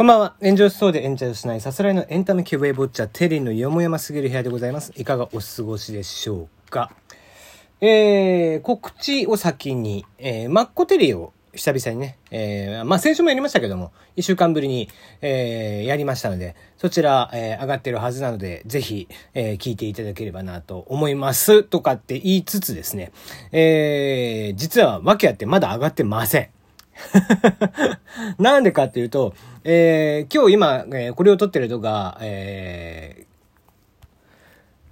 こんばんは。炎上しそうで炎上しないさすらいのエンタメ系ウェイボッチャテリーのよもやますぎる部屋でございます。いかがお過ごしでしょうか。えー、告知を先に、えー、マッコテリーを久々にね、えー、まあ先週もやりましたけども、一週間ぶりに、えー、やりましたので、そちら、えー、上がってるはずなので、ぜひ、えー、聞いていただければなと思います。とかって言いつつですね、えー、実は訳あってまだ上がってません。なんでかっていうと、えー、今日今、えー、これを撮ってるのが、え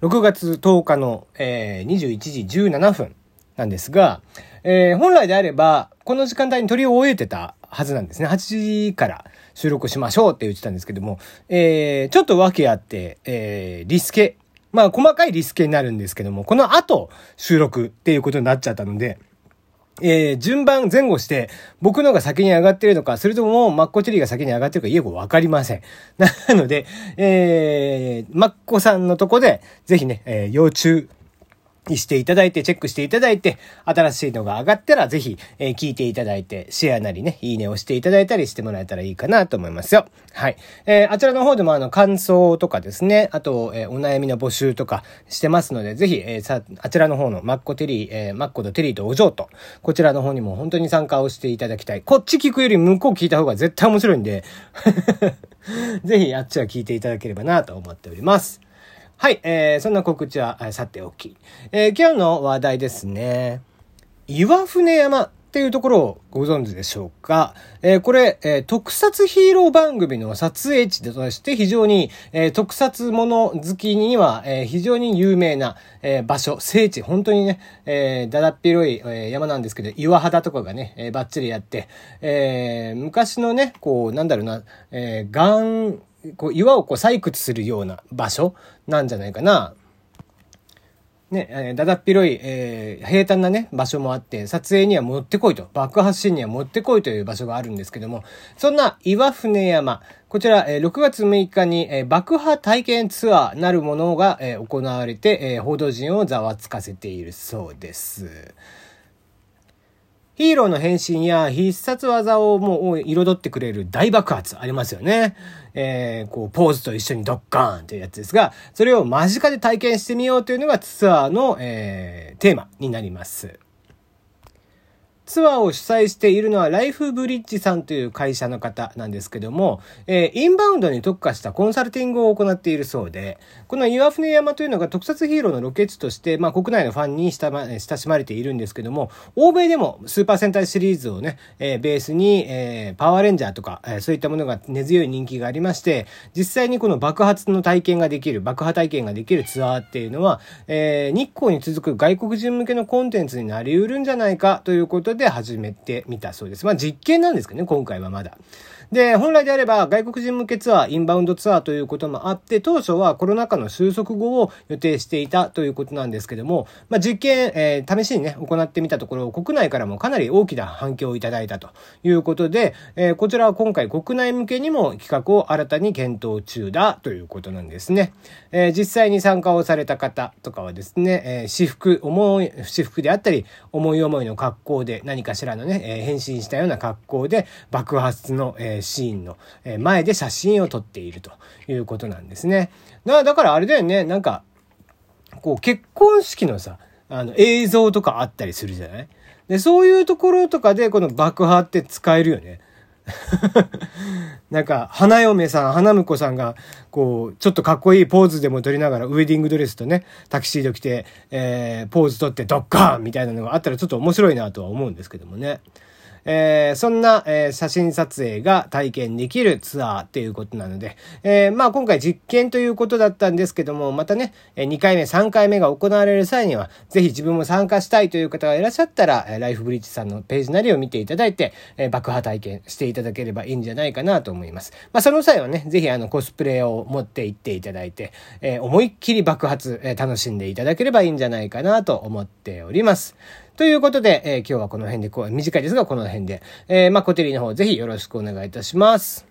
ー、6月10日の、えー、21時17分なんですが、えー、本来であれば、この時間帯に撮り終えてたはずなんですね。8時から収録しましょうって言ってたんですけども、えー、ちょっと訳あって、えー、リスケ。まあ、細かいリスケになるんですけども、この後収録っていうことになっちゃったので、えー、順番前後して、僕のが先に上がってるのか、それともマッコチェリーが先に上がってるか、よくわかりません。なので、えー、マッコさんのとこで、ぜひね、えー、要注にしていただいて、チェックしていただいて、新しいのが上がったら、ぜひ、えー、聞いていただいて、シェアなりね、いいねをしていただいたりしてもらえたらいいかなと思いますよ。はい。えー、あちらの方でもあの、感想とかですね、あと、えー、お悩みの募集とかしてますので、ぜひ、えー、さ、あちらの方のマッコテリー、えー、マッコとテリーとお嬢と、こちらの方にも本当に参加をしていただきたい。こっち聞くより向こう聞いた方が絶対面白いんで ぜひ、あっちは聞いていただければなと思っております。はい、えー、そんな告知はさておき。えー、今日の話題ですね。岩船山っていうところをご存知でしょうか？えー、これ、えー、特撮ヒーロー番組の撮影地として非常に、えー、特撮もの好きには、えー、非常に有名な、えー、場所、聖地、本当にね、えー、だだっ広い、えー、山なんですけど、岩肌とかがね、えー、バッチリやって、えー、昔のね、こう、なんだろうな、えー、ガン、こう岩をこう採掘するような場所なんじゃないかな。ね、えー、だだっ広い、えー、平坦なね、場所もあって、撮影にはもってこいと、爆発シーンにはもってこいという場所があるんですけども、そんな岩船山、こちら、えー、6月6日に、えー、爆破体験ツアーなるものが、えー、行われて、えー、報道陣をざわつかせているそうです。ヒーローの変身や必殺技をもう彩ってくれる大爆発ありますよね。えー、こう、ポーズと一緒にドッカーンというやつですが、それを間近で体験してみようというのがツアーの、えー、テーマになります。ツアーを主催しているのはライフブリッジさんという会社の方なんですけども、えー、インバウンドに特化したコンサルティングを行っているそうで、この岩船山というのが特撮ヒーローのロケ地として、まあ国内のファンに親しまれているんですけども、欧米でもスーパー戦隊シリーズをね、えー、ベースに、えー、パワーレンジャーとか、えー、そういったものが根強い人気がありまして、実際にこの爆発の体験ができる、爆破体験ができるツアーっていうのは、えー、日光に続く外国人向けのコンテンツになり得るんじゃないかということで、で始めてみたそうです。まあ実験なんですけどね、今回はまだ。で、本来であれば外国人向けツアー、インバウンドツアーということもあって、当初はコロナ禍の収束後を予定していたということなんですけども、まあ、実験、えー、試しにね、行ってみたところ、国内からもかなり大きな反響をいただいたということで、えー、こちらは今回国内向けにも企画を新たに検討中だということなんですね。えー、実際に参加をされた方とかはですね、えー、私服、思い、私服であったり、思い思いの格好で何かしらのね、えー、変身したような格好で爆発の、えーシーンの前で写真を撮っているということなんですね。だだからあれだよね、なんか、こう結婚式のさ、あの映像とかあったりするじゃない？で、そういうところとかでこの爆破って使えるよね。なんか、花嫁さん、花婿さんが、こう、ちょっとかっこいいポーズでも撮りながら、ウェディングドレスとね、タキシード着て、えー、ポーズ撮ってドッカーンみたいなのがあったらちょっと面白いなとは思うんですけどもね。えー、そんな、えー、写真撮影が体験できるツアーっていうことなので、えー、まあ今回実験ということだったんですけども、またね、2回目、3回目が行われる際には、ぜひ自分も参加したいという方がいらっしゃったら、ライフブリッジさんのページなりを見ていただいて、え爆破体験していただければいいんじゃないかなと思います。まあその際はね、ぜひあのコスプレを持って行っていただいて、え思いっきり爆発、え楽しんでいただければいいんじゃないかなと思っております。ということで、えー、今日はこの辺で、こう、短いですが、この辺で、えー、まあ、コテリの方、ぜひよろしくお願いいたします。